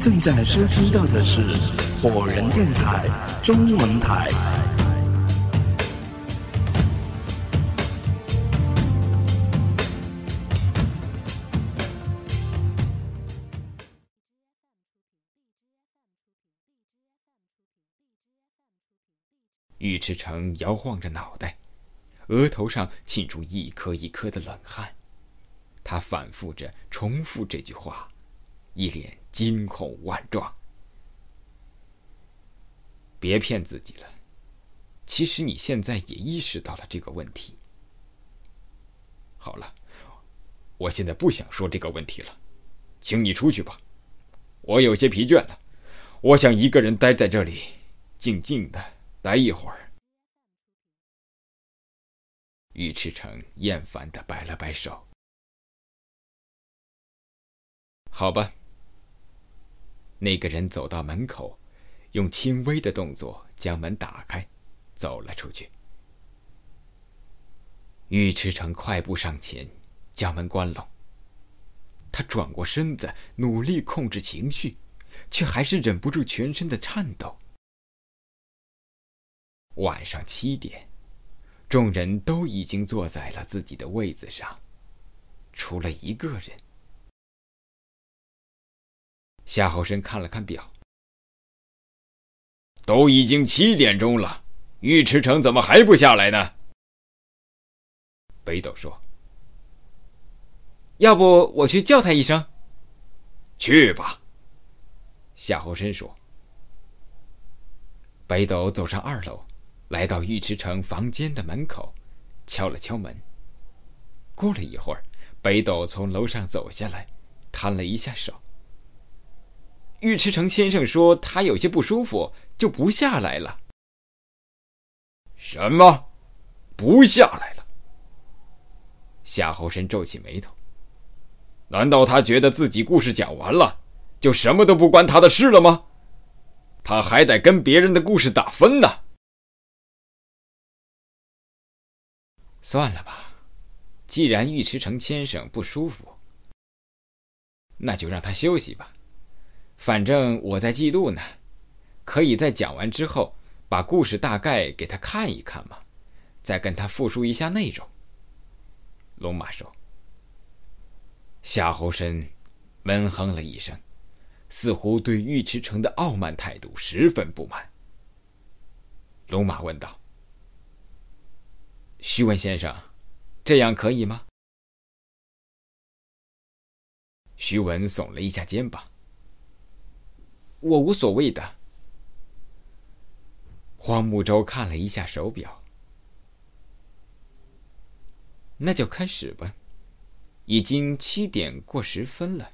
正在收听到的是火人电台中文台。尉迟成摇晃着脑袋，额头上沁出一颗一颗的冷汗。他反复着重复这句话，一脸惊恐万状。别骗自己了，其实你现在也意识到了这个问题。好了，我现在不想说这个问题了，请你出去吧。我有些疲倦了，我想一个人待在这里，静静的。待一会儿，尉迟成厌烦的摆了摆手。好吧。那个人走到门口，用轻微的动作将门打开，走了出去。尉迟成快步上前，将门关拢。他转过身子，努力控制情绪，却还是忍不住全身的颤抖。晚上七点，众人都已经坐在了自己的位子上，除了一个人。夏侯申看了看表，都已经七点钟了，尉迟成怎么还不下来呢？北斗说：“要不我去叫他一声。”去吧。夏侯深说。北斗走上二楼。来到尉迟成房间的门口，敲了敲门。过了一会儿，北斗从楼上走下来，摊了一下手。尉迟成先生说他有些不舒服，就不下来了。什么？不下来了？夏侯申皱起眉头。难道他觉得自己故事讲完了，就什么都不关他的事了吗？他还得跟别人的故事打分呢。算了吧，既然尉迟成先生不舒服，那就让他休息吧。反正我在记录呢，可以在讲完之后把故事大概给他看一看嘛，再跟他复述一下内容。龙马说。夏侯申闷哼了一声，似乎对尉迟成的傲慢态度十分不满。龙马问道。徐文先生，这样可以吗？徐文耸了一下肩膀。我无所谓的。黄木舟看了一下手表，那就开始吧，已经七点过十分了。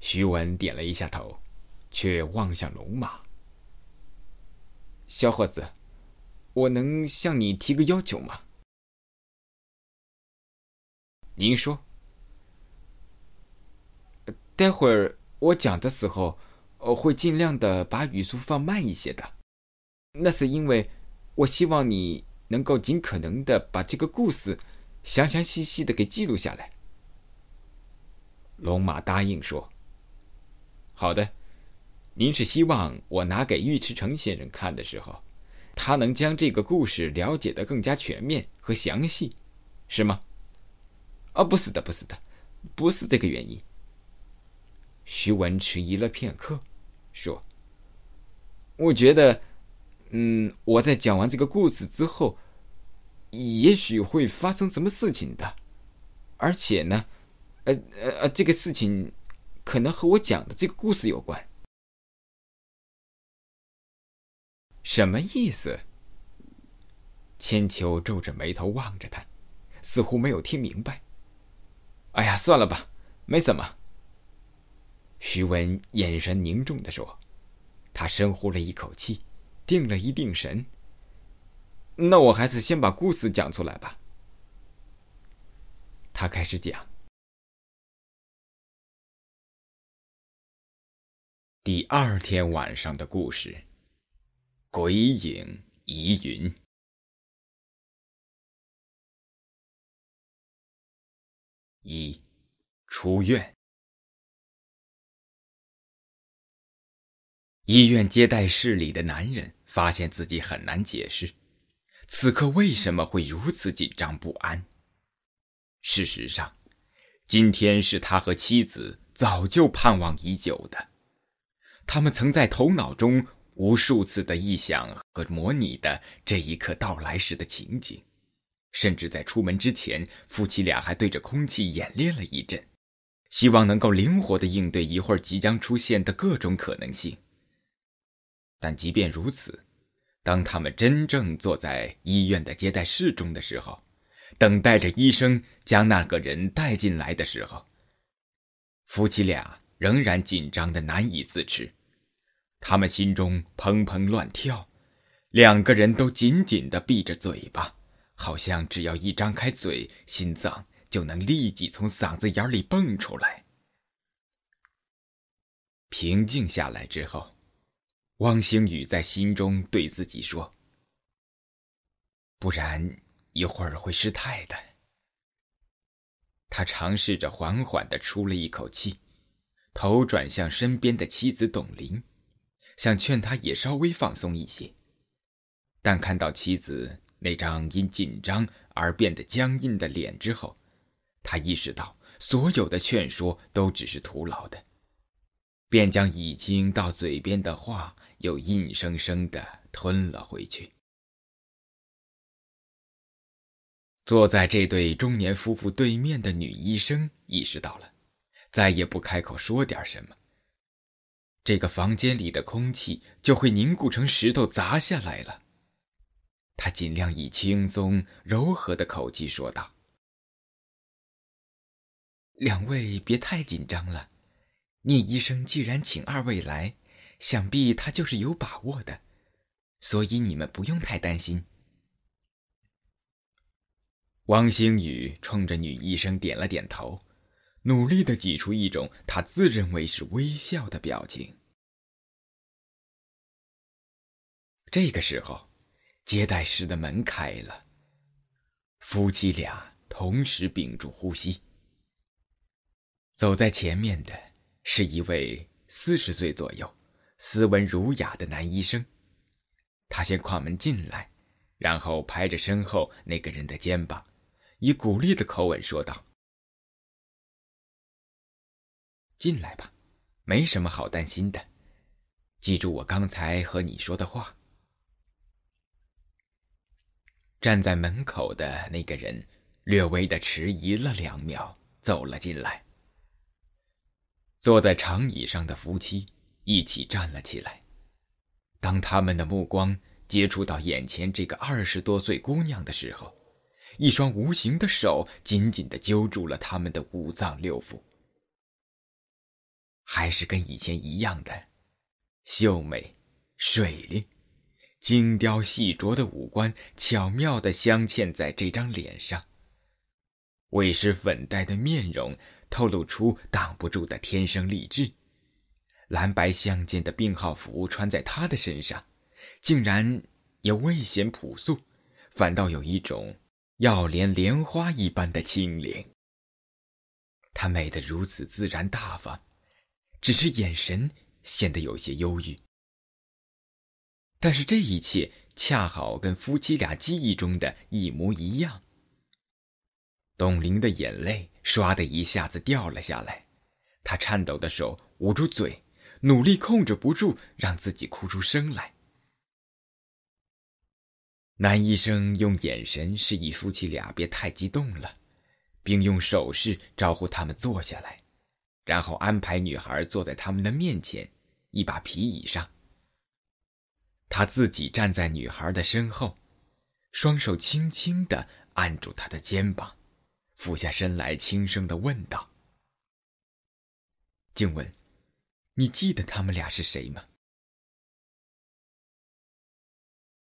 徐文点了一下头，却望向龙马。小伙子。我能向你提个要求吗？您说。待会儿我讲的时候，我会尽量的把语速放慢一些的。那是因为我希望你能够尽可能的把这个故事详详细细的给记录下来。龙马答应说：“好的，您是希望我拿给尉迟成先生看的时候。”他能将这个故事了解的更加全面和详细，是吗？啊，不是的，不是的，不是这个原因。徐文迟疑了片刻，说：“我觉得，嗯，我在讲完这个故事之后，也许会发生什么事情的，而且呢，呃呃呃，这个事情可能和我讲的这个故事有关。”什么意思？千秋皱着眉头望着他，似乎没有听明白。哎呀，算了吧，没什么。徐文眼神凝重的说，他深呼了一口气，定了一定神。那我还是先把故事讲出来吧。他开始讲第二天晚上的故事。鬼影疑云。一，出院。医院接待室里的男人发现自己很难解释，此刻为什么会如此紧张不安。事实上，今天是他和妻子早就盼望已久的。他们曾在头脑中无数次的臆想和模拟的这一刻到来时的情景，甚至在出门之前，夫妻俩还对着空气演练了一阵，希望能够灵活的应对一会儿即将出现的各种可能性。但即便如此，当他们真正坐在医院的接待室中的时候，等待着医生将那个人带进来的时候，夫妻俩仍然紧张的难以自持，他们心中砰砰乱跳，两个人都紧紧的闭着嘴巴，好像只要一张开嘴，心脏就能立即从嗓子眼里蹦出来。平静下来之后。汪星宇在心中对自己说：“不然一会儿会失态的。”他尝试着缓缓的出了一口气，头转向身边的妻子董玲，想劝她也稍微放松一些。但看到妻子那张因紧张而变得僵硬的脸之后，他意识到所有的劝说都只是徒劳的，便将已经到嘴边的话。又硬生生的吞了回去。坐在这对中年夫妇对面的女医生意识到了，再也不开口说点什么，这个房间里的空气就会凝固成石头砸下来了。她尽量以轻松柔和的口气说道：“两位别太紧张了，聂医生既然请二位来。”想必他就是有把握的，所以你们不用太担心。汪星宇冲着女医生点了点头，努力的挤出一种他自认为是微笑的表情。这个时候，接待室的门开了，夫妻俩同时屏住呼吸。走在前面的是一位四十岁左右。斯文儒雅的男医生，他先跨门进来，然后拍着身后那个人的肩膀，以鼓励的口吻说道：“进来吧，没什么好担心的。记住我刚才和你说的话。”站在门口的那个人略微的迟疑了两秒，走了进来。坐在长椅上的夫妻。一起站了起来。当他们的目光接触到眼前这个二十多岁姑娘的时候，一双无形的手紧紧地揪住了他们的五脏六腑。还是跟以前一样的，秀美、水灵、精雕细琢的五官巧妙地镶嵌在这张脸上。未施粉黛的面容透露出挡不住的天生丽质。蓝白相间的病号服穿在她的身上，竟然也未显朴素，反倒有一种要莲莲花一般的清灵。她美得如此自然大方，只是眼神显得有些忧郁。但是这一切恰好跟夫妻俩记忆中的一模一样。董玲的眼泪唰的一下子掉了下来，她颤抖的手捂住嘴。努力控制不住，让自己哭出声来。男医生用眼神示意夫妻俩别太激动了，并用手势招呼他们坐下来，然后安排女孩坐在他们的面前一把皮椅上。他自己站在女孩的身后，双手轻轻的按住她的肩膀，俯下身来轻声的问道：“静雯。”你记得他们俩是谁吗？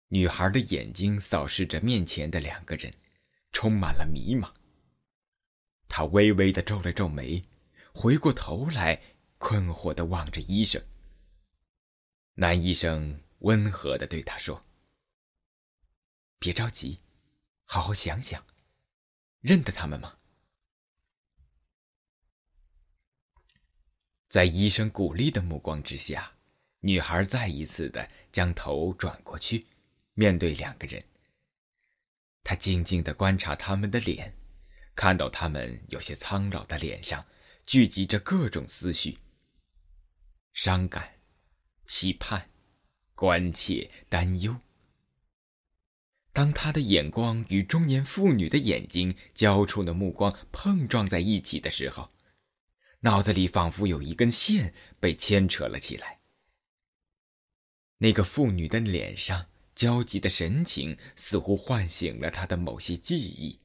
女孩的眼睛扫视着面前的两个人，充满了迷茫。她微微的皱了皱眉，回过头来，困惑的望着医生。男医生温和的对她说：“别着急，好好想想，认得他们吗？”在医生鼓励的目光之下，女孩再一次的将头转过去，面对两个人。她静静的观察他们的脸，看到他们有些苍老的脸上聚集着各种思绪：伤感、期盼、关切、担忧。当他的眼光与中年妇女的眼睛交触的目光碰撞在一起的时候，脑子里仿佛有一根线被牵扯了起来。那个妇女的脸上焦急的神情，似乎唤醒了他的某些记忆，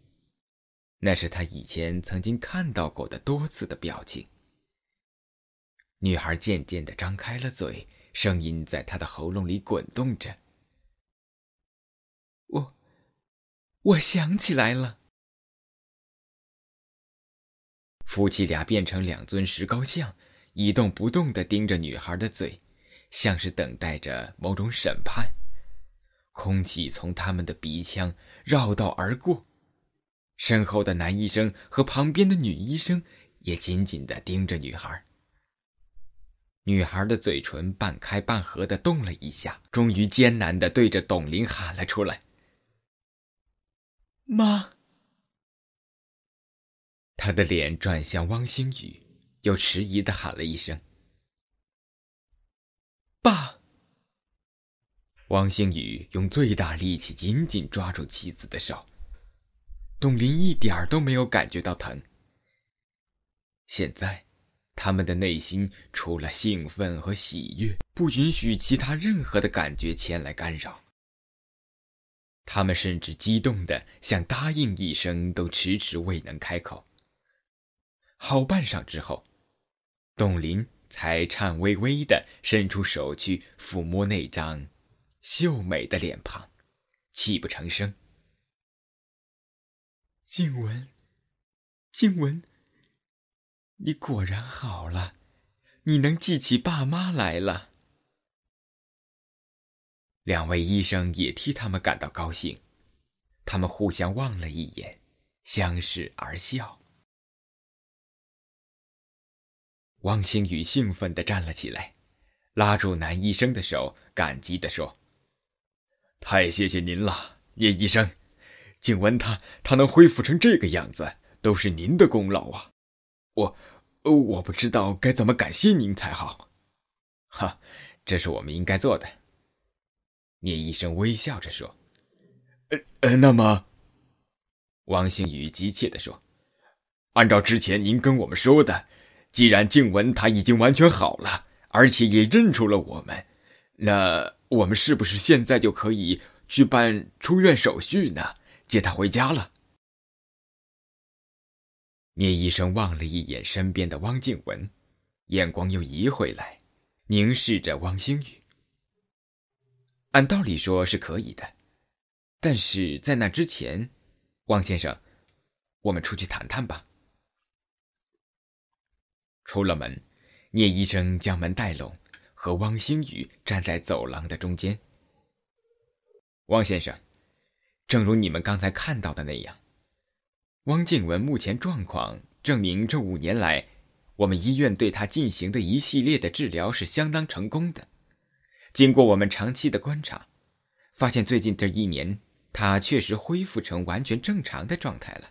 那是他以前曾经看到过的多次的表情。女孩渐渐的张开了嘴，声音在她的喉咙里滚动着。我，我想起来了。夫妻俩变成两尊石膏像，一动不动的盯着女孩的嘴，像是等待着某种审判。空气从他们的鼻腔绕道而过，身后的男医生和旁边的女医生也紧紧的盯着女孩。女孩的嘴唇半开半合的动了一下，终于艰难的对着董玲喊了出来。妈，他的脸转向汪星宇，又迟疑的喊了一声：“爸。”汪星宇用最大力气紧紧抓住妻子的手。董林一点儿都没有感觉到疼。现在，他们的内心除了兴奋和喜悦，不允许其他任何的感觉前来干扰。他们甚至激动的想答应一声，都迟迟未能开口。好半晌之后，董林才颤巍巍的伸出手去抚摸那张秀美的脸庞，泣不成声：“静雯，静雯，你果然好了，你能记起爸妈来了。”两位医生也替他们感到高兴，他们互相望了一眼，相视而笑。汪星宇兴奋地站了起来，拉住男医生的手，感激地说：“太谢谢您了，聂医生，静雯她她能恢复成这个样子，都是您的功劳啊！我，我不知道该怎么感谢您才好。哈，这是我们应该做的。”聂医生微笑着说：“呃呃，那么。”王星宇急切地说：“按照之前您跟我们说的，既然静雯她已经完全好了，而且也认出了我们，那我们是不是现在就可以去办出院手续呢？接她回家了？”聂医生望了一眼身边的汪静雯，眼光又移回来，凝视着汪星宇。按道理说是可以的，但是在那之前，汪先生，我们出去谈谈吧。出了门，聂医生将门带拢，和汪星宇站在走廊的中间。汪先生，正如你们刚才看到的那样，汪静雯目前状况证明，这五年来，我们医院对她进行的一系列的治疗是相当成功的。经过我们长期的观察，发现最近这一年，他确实恢复成完全正常的状态了。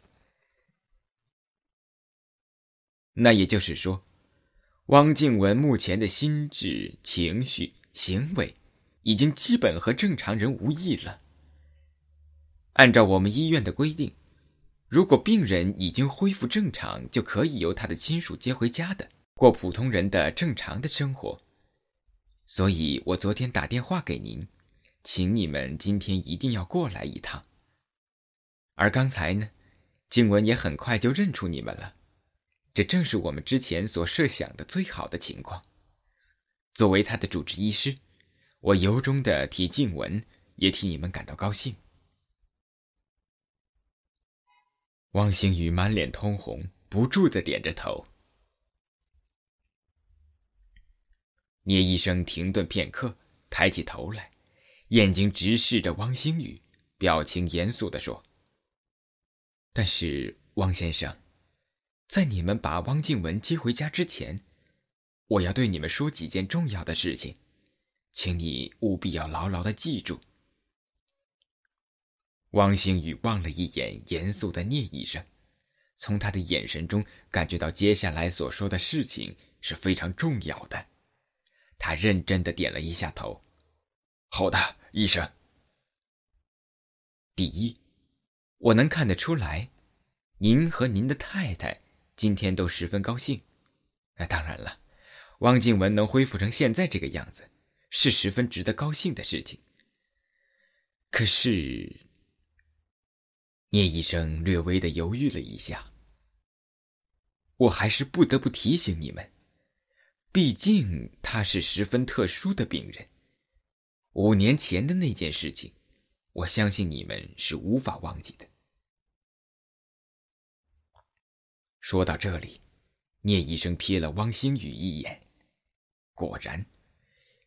那也就是说，汪静雯目前的心智、情绪、行为，已经基本和正常人无异了。按照我们医院的规定，如果病人已经恢复正常，就可以由他的亲属接回家的，过普通人的正常的生活。所以我昨天打电话给您，请你们今天一定要过来一趟。而刚才呢，静雯也很快就认出你们了，这正是我们之前所设想的最好的情况。作为他的主治医师，我由衷的替静文，也替你们感到高兴。汪星宇满脸通红，不住的点着头。聂医生停顿片刻，抬起头来，眼睛直视着汪星宇，表情严肃的说：“但是，汪先生，在你们把汪静雯接回家之前，我要对你们说几件重要的事情，请你务必要牢牢的记住。汪星宇望了一眼严肃的聂医生，从他的眼神中感觉到接下来所说的事情是非常重要的。他认真的点了一下头：“好的，医生。第一，我能看得出来，您和您的太太今天都十分高兴。那当然了，汪静文能恢复成现在这个样子。”是十分值得高兴的事情。可是，聂医生略微的犹豫了一下。我还是不得不提醒你们，毕竟他是十分特殊的病人。五年前的那件事情，我相信你们是无法忘记的。说到这里，聂医生瞥了汪星宇一眼，果然。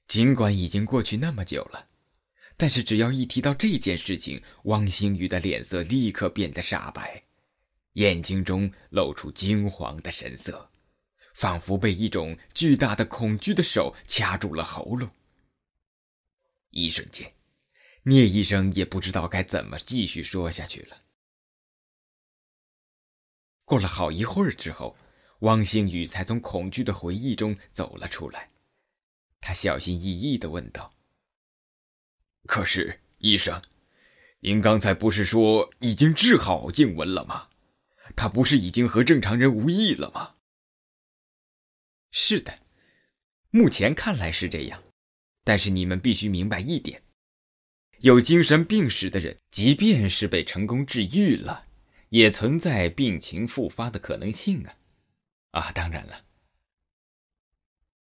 尽管已经过去那么久了，但是只要一提到这件事情，汪星宇的脸色立刻变得煞白，眼睛中露出惊惶的神色，仿佛被一种巨大的恐惧的手掐住了喉咙。一瞬间，聂医生也不知道该怎么继续说下去了。过了好一会儿之后，汪星宇才从恐惧的回忆中走了出来。他小心翼翼的问道：“可是，医生，您刚才不是说已经治好静文了吗？他不是已经和正常人无异了吗？”“是的，目前看来是这样。但是你们必须明白一点：有精神病史的人，即便是被成功治愈了，也存在病情复发的可能性啊！啊，当然了。”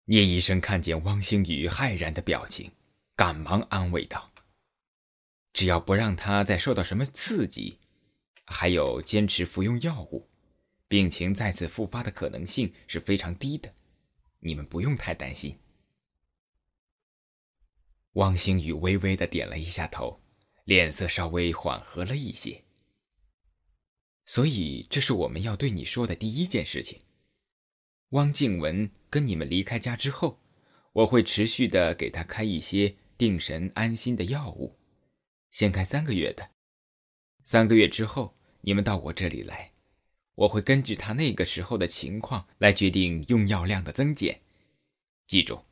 聂医生看见汪星宇骇然的表情，赶忙安慰道：“只要不让他再受到什么刺激，还有坚持服用药物，病情再次复发的可能性是非常低的，你们不用太担心。”汪星宇微微的点了一下头，脸色稍微缓和了一些。所以，这是我们要对你说的第一件事情。汪静文跟你们离开家之后，我会持续的给他开一些定神安心的药物，先开三个月的。三个月之后，你们到我这里来，我会根据他那个时候的情况来决定用药量的增减。记住，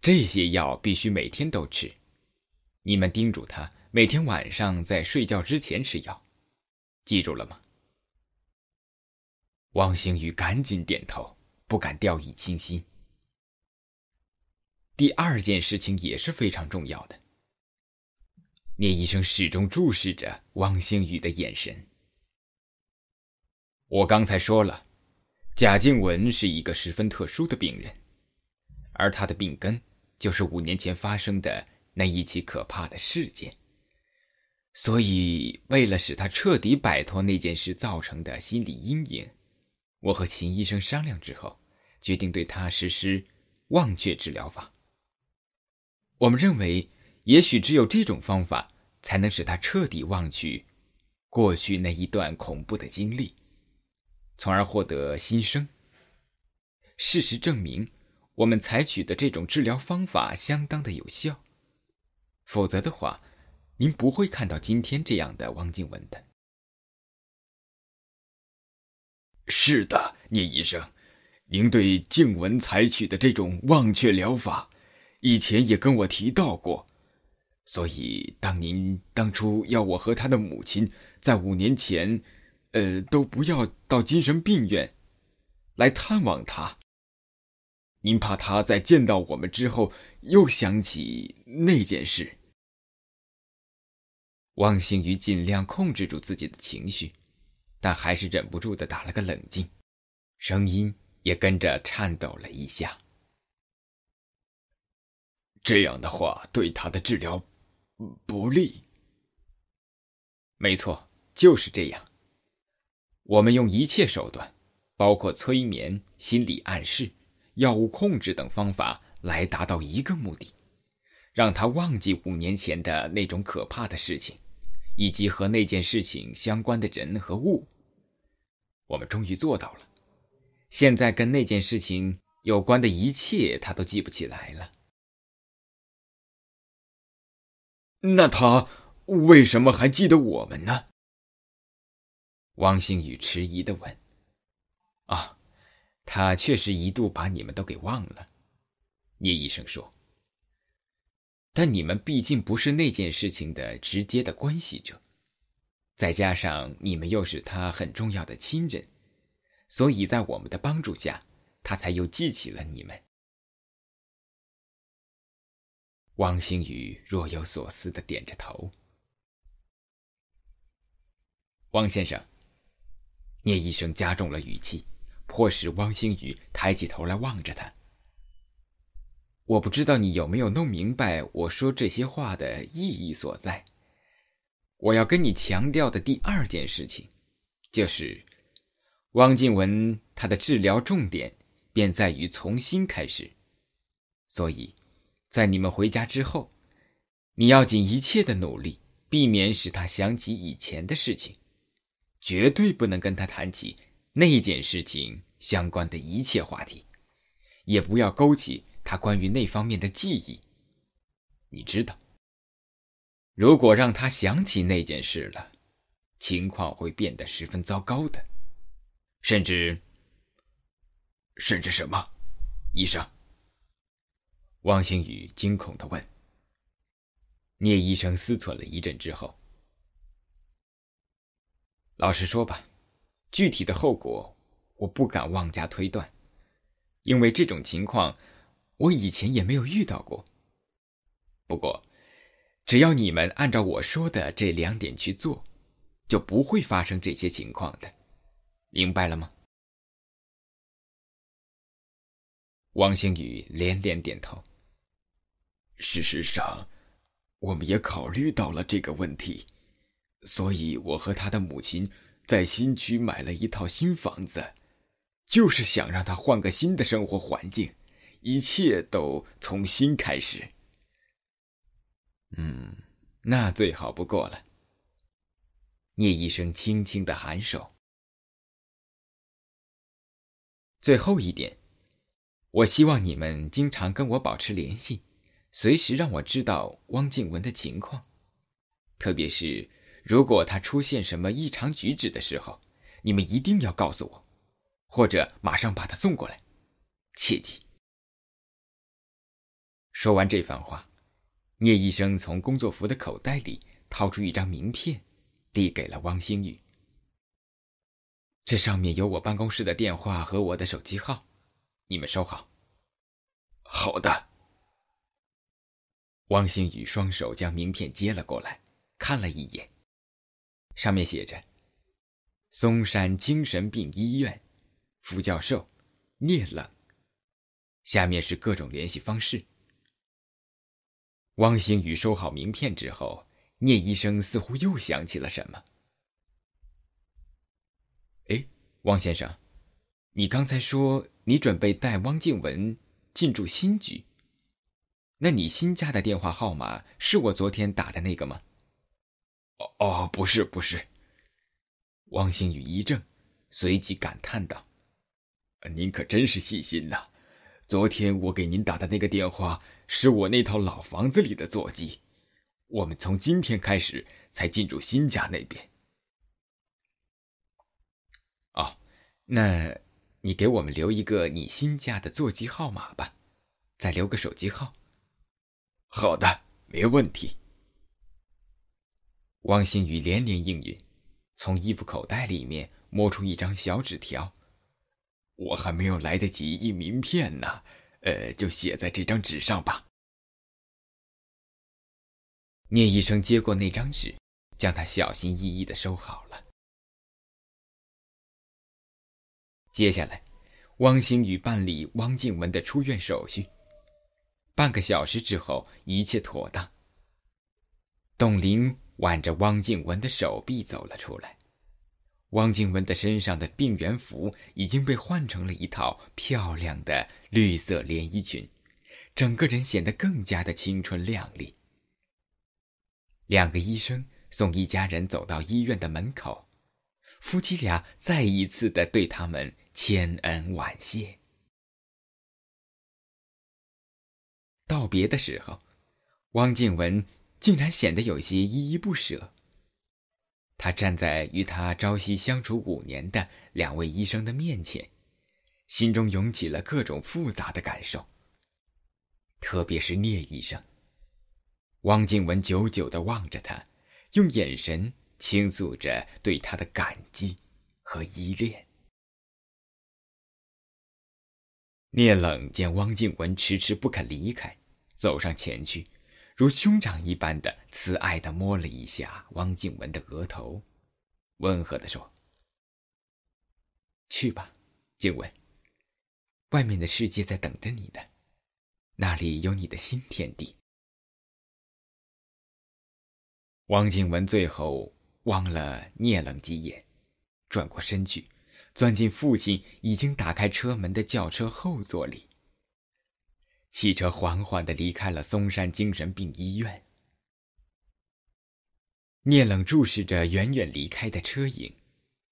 这些药必须每天都吃。你们叮嘱他每天晚上在睡觉之前吃药，记住了吗？汪星宇赶紧点头。不敢掉以轻心。第二件事情也是非常重要的。聂医生始终注视着汪星宇的眼神。我刚才说了，贾静雯是一个十分特殊的病人，而她的病根就是五年前发生的那一起可怕的事件。所以，为了使他彻底摆脱那件事造成的心理阴影。我和秦医生商量之后，决定对他实施忘却治疗法。我们认为，也许只有这种方法，才能使他彻底忘去过去那一段恐怖的经历，从而获得新生。事实证明，我们采取的这种治疗方法相当的有效。否则的话，您不会看到今天这样的汪静文的。是的，聂医生，您对静文采取的这种忘却疗法，以前也跟我提到过。所以，当您当初要我和他的母亲在五年前，呃，都不要到精神病院来探望他，您怕他在见到我们之后又想起那件事。汪星宇尽量控制住自己的情绪。但还是忍不住的打了个冷静，声音也跟着颤抖了一下。这样的话对他的治疗不利。没错，就是这样。我们用一切手段，包括催眠、心理暗示、药物控制等方法，来达到一个目的：让他忘记五年前的那种可怕的事情，以及和那件事情相关的人和物。我们终于做到了。现在跟那件事情有关的一切，他都记不起来了。那他为什么还记得我们呢？汪星宇迟疑的问。啊，他确实一度把你们都给忘了。聂医生说。但你们毕竟不是那件事情的直接的关系者，再加上你们又是他很重要的亲人，所以在我们的帮助下，他才又记起了你们。汪星宇若有所思的点着头。汪先生，聂医生加重了语气，迫使汪星宇抬起头来望着他。我不知道你有没有弄明白我说这些话的意义所在。我要跟你强调的第二件事情，就是，汪静文他的治疗重点便在于从新开始，所以。在你们回家之后，你要尽一切的努力，避免使他想起以前的事情，绝对不能跟他谈起那件事情相关的一切话题，也不要勾起他关于那方面的记忆。你知道，如果让他想起那件事了，情况会变得十分糟糕的，甚至……甚至什么，医生？汪星宇惊恐的问：“聂医生思忖了一阵之后，老实说吧，具体的后果我不敢妄加推断，因为这种情况我以前也没有遇到过。不过，只要你们按照我说的这两点去做，就不会发生这些情况的，明白了吗？”王星宇连连点头。事实上，我们也考虑到了这个问题，所以我和他的母亲在新区买了一套新房子，就是想让他换个新的生活环境，一切都从新开始。嗯，那最好不过了。聂医生轻轻的颔首。最后一点，我希望你们经常跟我保持联系。随时让我知道汪静文的情况，特别是如果他出现什么异常举止的时候，你们一定要告诉我，或者马上把他送过来，切记。说完这番话，聂医生从工作服的口袋里掏出一张名片，递给了汪星宇。这上面有我办公室的电话和我的手机号，你们收好。好的。汪星宇双手将名片接了过来，看了一眼，上面写着：“嵩山精神病医院，副教授聂冷。”下面是各种联系方式。汪星宇收好名片之后，聂医生似乎又想起了什么。哎，汪先生，你刚才说你准备带汪静文进驻新局。那你新家的电话号码是我昨天打的那个吗？哦哦，不是不是。汪星宇一怔，随即感叹道：“您可真是细心呐！昨天我给您打的那个电话是我那套老房子里的座机，我们从今天开始才进入新家那边。哦，那你给我们留一个你新家的座机号码吧，再留个手机号。”好的，没问题。汪星宇连连应允，从衣服口袋里面摸出一张小纸条。我还没有来得及印名片呢，呃，就写在这张纸上吧。聂医生接过那张纸，将它小心翼翼的收好了。接下来，汪星宇办理汪静文的出院手续。半个小时之后，一切妥当。董玲挽着汪静文的手臂走了出来。汪静文的身上的病原服已经被换成了一套漂亮的绿色连衣裙，整个人显得更加的青春靓丽。两个医生送一家人走到医院的门口，夫妻俩再一次的对他们千恩万谢。道别的时候，汪静文竟然显得有些依依不舍。他站在与他朝夕相处五年的两位医生的面前，心中涌起了各种复杂的感受。特别是聂医生，汪静文久久的望着他，用眼神倾诉着对他的感激和依恋。聂冷见汪静文迟迟不肯离开，走上前去。如兄长一般的慈爱的摸了一下汪静文的额头，温和的说：“去吧，静文。外面的世界在等着你的，那里有你的新天地。”汪静文最后望了聂冷几眼，转过身去，钻进父亲已经打开车门的轿车后座里。汽车缓缓的离开了嵩山精神病医院。聂冷注视着远远离开的车影，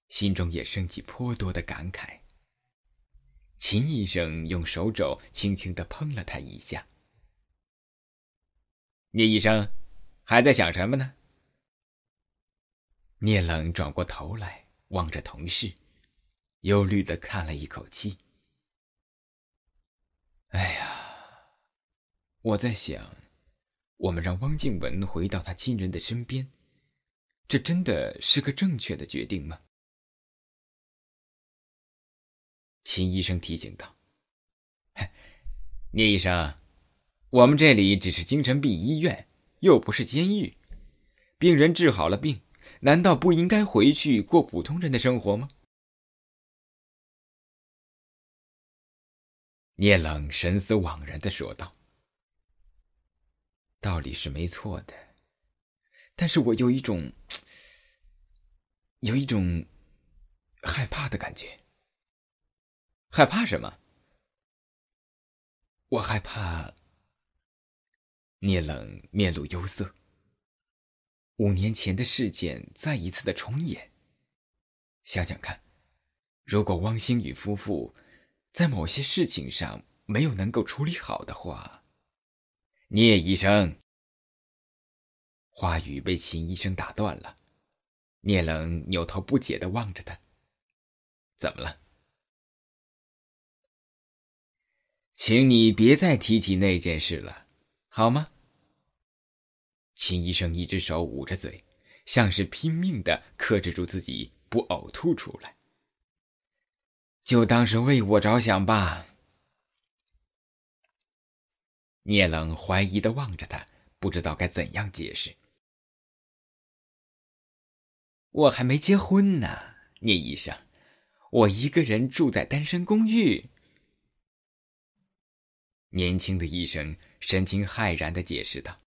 心中也升起颇多的感慨。秦医生用手肘轻轻的碰了他一下。聂医生，还在想什么呢？聂冷转过头来望着同事，忧虑的叹了一口气。哎呀！我在想，我们让汪静文回到他亲人的身边，这真的是个正确的决定吗？秦医生提醒道：“聂医生，我们这里只是精神病医院，又不是监狱。病人治好了病，难道不应该回去过普通人的生活吗？”聂冷神思惘然的说道。道理是没错的，但是我有一种，有一种害怕的感觉。害怕什么？我害怕。聂冷面露忧色。五年前的事件再一次的重演。想想看，如果汪星宇夫妇在某些事情上没有能够处理好的话。聂医生，话语被秦医生打断了。聂冷扭头不解的望着他，怎么了？请你别再提起那件事了，好吗？秦医生一只手捂着嘴，像是拼命的克制住自己不呕吐出来。就当是为我着想吧。聂冷怀疑的望着他，不知道该怎样解释。我还没结婚呢，聂医生，我一个人住在单身公寓。年轻的医生神情骇然的解释道：“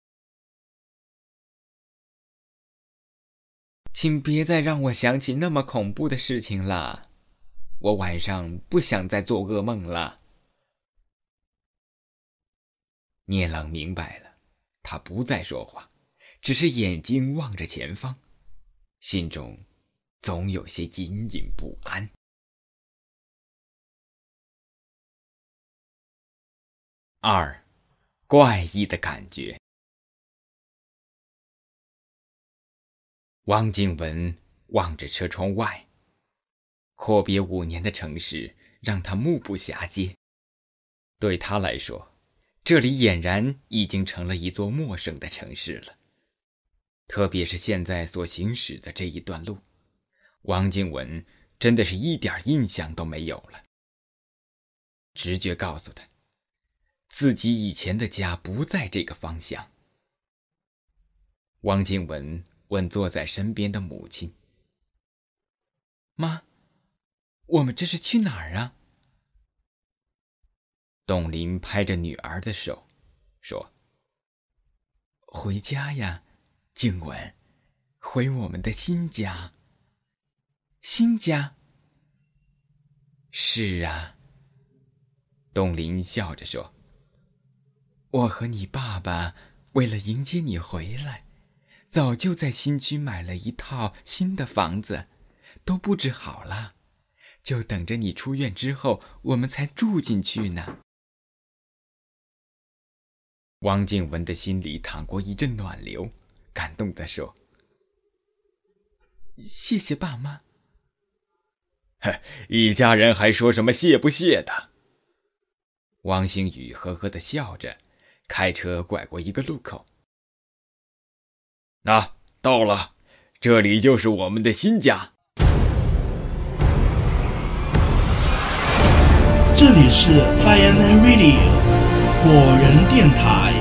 请别再让我想起那么恐怖的事情了，我晚上不想再做噩梦了。”聂冷明白了，他不再说话，只是眼睛望着前方，心中总有些隐隐不安。二，怪异的感觉。汪静文望着车窗外，阔别五年的城市让他目不暇接，对他来说。这里俨然已经成了一座陌生的城市了。特别是现在所行驶的这一段路，王静文真的是一点印象都没有了。直觉告诉他，自己以前的家不在这个方向。王静文问坐在身边的母亲：“妈，我们这是去哪儿啊？”董林拍着女儿的手，说：“回家呀，静文，回我们的新家。新家。是啊。”董林笑着说：“我和你爸爸为了迎接你回来，早就在新区买了一套新的房子，都布置好了，就等着你出院之后，我们才住进去呢。”汪静文的心里淌过一阵暖流，感动地说：“谢谢爸妈。”一家人还说什么谢不谢的？汪星宇呵呵的笑着，开车拐过一个路口。那到了，这里就是我们的新家。这里是 Fireman Radio 火人电台。